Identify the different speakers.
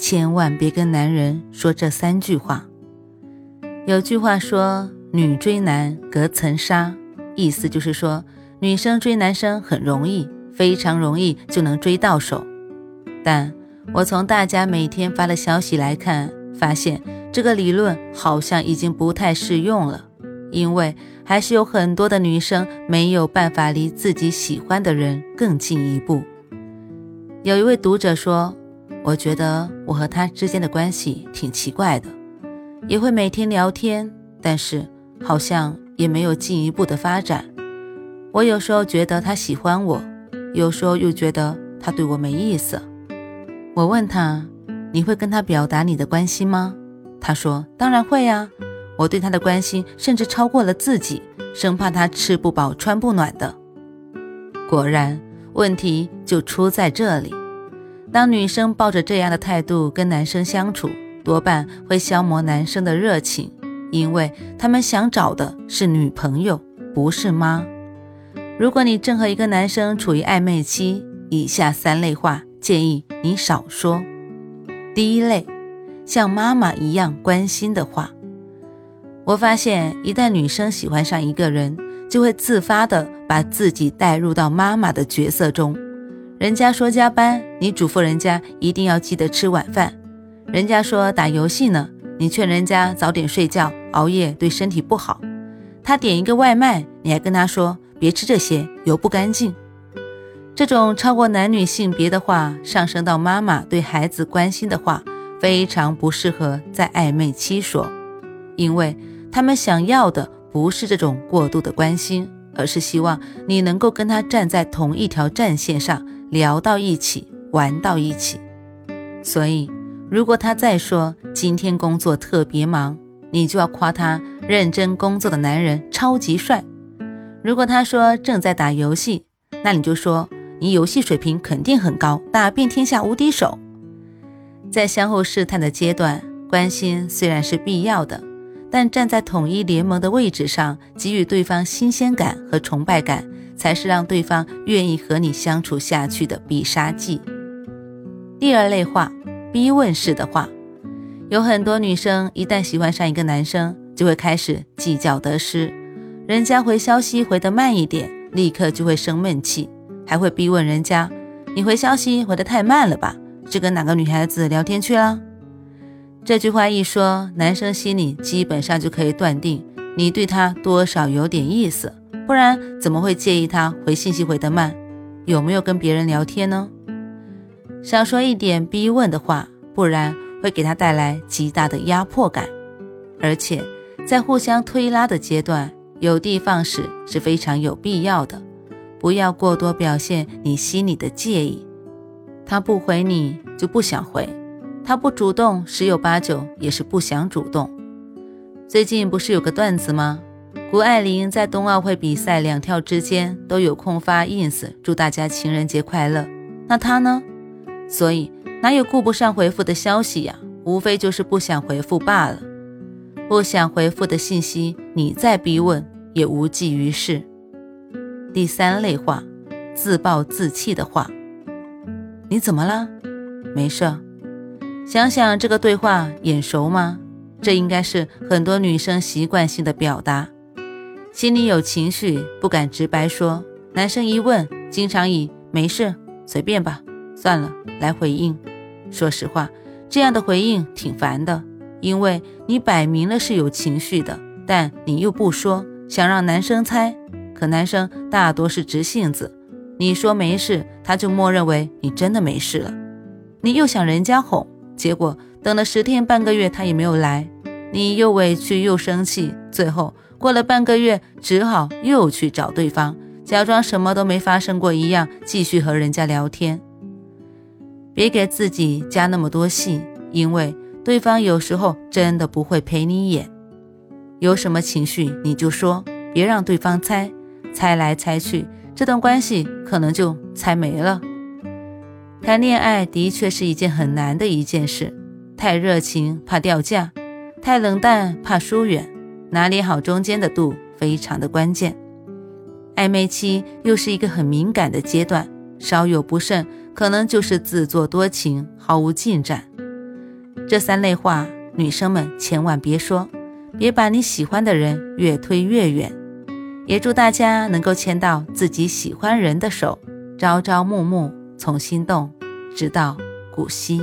Speaker 1: 千万别跟男人说这三句话。有句话说“女追男隔层纱”，意思就是说女生追男生很容易，非常容易就能追到手。但我从大家每天发的消息来看，发现这个理论好像已经不太适用了，因为还是有很多的女生没有办法离自己喜欢的人更进一步。有一位读者说。我觉得我和他之间的关系挺奇怪的，也会每天聊天，但是好像也没有进一步的发展。我有时候觉得他喜欢我，有时候又觉得他对我没意思。我问他：“你会跟他表达你的关心吗？”他说：“当然会呀，我对他的关心甚至超过了自己，生怕他吃不饱穿不暖的。”果然，问题就出在这里。当女生抱着这样的态度跟男生相处，多半会消磨男生的热情，因为他们想找的是女朋友，不是妈。如果你正和一个男生处于暧昧期，以下三类话建议你少说。第一类，像妈妈一样关心的话。我发现，一旦女生喜欢上一个人，就会自发的把自己带入到妈妈的角色中。人家说加班，你嘱咐人家一定要记得吃晚饭；人家说打游戏呢，你劝人家早点睡觉，熬夜对身体不好。他点一个外卖，你还跟他说别吃这些，油不干净。这种超过男女性别的话，上升到妈妈对孩子关心的话，非常不适合在暧昧期说，因为他们想要的不是这种过度的关心，而是希望你能够跟他站在同一条战线上。聊到一起，玩到一起，所以如果他再说今天工作特别忙，你就要夸他认真工作的男人超级帅；如果他说正在打游戏，那你就说你游戏水平肯定很高，打遍天下无敌手。在相互试探的阶段，关心虽然是必要的，但站在统一联盟的位置上，给予对方新鲜感和崇拜感。才是让对方愿意和你相处下去的必杀技。第二类话，逼问式的话，有很多女生一旦喜欢上一个男生，就会开始计较得失。人家回消息回得慢一点，立刻就会生闷气，还会逼问人家：“你回消息回得太慢了吧？是跟哪个女孩子聊天去了？”这句话一说，男生心里基本上就可以断定你对他多少有点意思。不然怎么会介意他回信息回得慢？有没有跟别人聊天呢？少说一点逼问的话，不然会给他带来极大的压迫感。而且在互相推拉的阶段，有的放矢是非常有必要的。不要过多表现你心里的介意。他不回你就不想回，他不主动十有八九也是不想主动。最近不是有个段子吗？谷爱凌在冬奥会比赛两跳之间都有空发 ins 祝大家情人节快乐，那她呢？所以哪有顾不上回复的消息呀？无非就是不想回复罢了。不想回复的信息，你再逼问也无济于事。第三类话，自暴自弃的话。你怎么了？没事。想想这个对话眼熟吗？这应该是很多女生习惯性的表达。心里有情绪，不敢直白说。男生一问，经常以“没事，随便吧，算了”来回应。说实话，这样的回应挺烦的，因为你摆明了是有情绪的，但你又不说，想让男生猜。可男生大多是直性子，你说没事，他就默认为你真的没事了。你又想人家哄，结果等了十天半个月，他也没有来，你又委屈又生气，最后。过了半个月，只好又去找对方，假装什么都没发生过一样，继续和人家聊天。别给自己加那么多戏，因为对方有时候真的不会陪你演。有什么情绪你就说，别让对方猜，猜来猜去，这段关系可能就猜没了。谈恋爱的确是一件很难的一件事，太热情怕掉价，太冷淡怕疏远，拿捏好中间的度非常的关键。暧昧期又是一个很敏感的阶段，稍有不慎，可能就是自作多情，毫无进展。这三类话，女生们千万别说，别把你喜欢的人越推越远。也祝大家能够牵到自己喜欢人的手，朝朝暮暮，从心动直到古稀。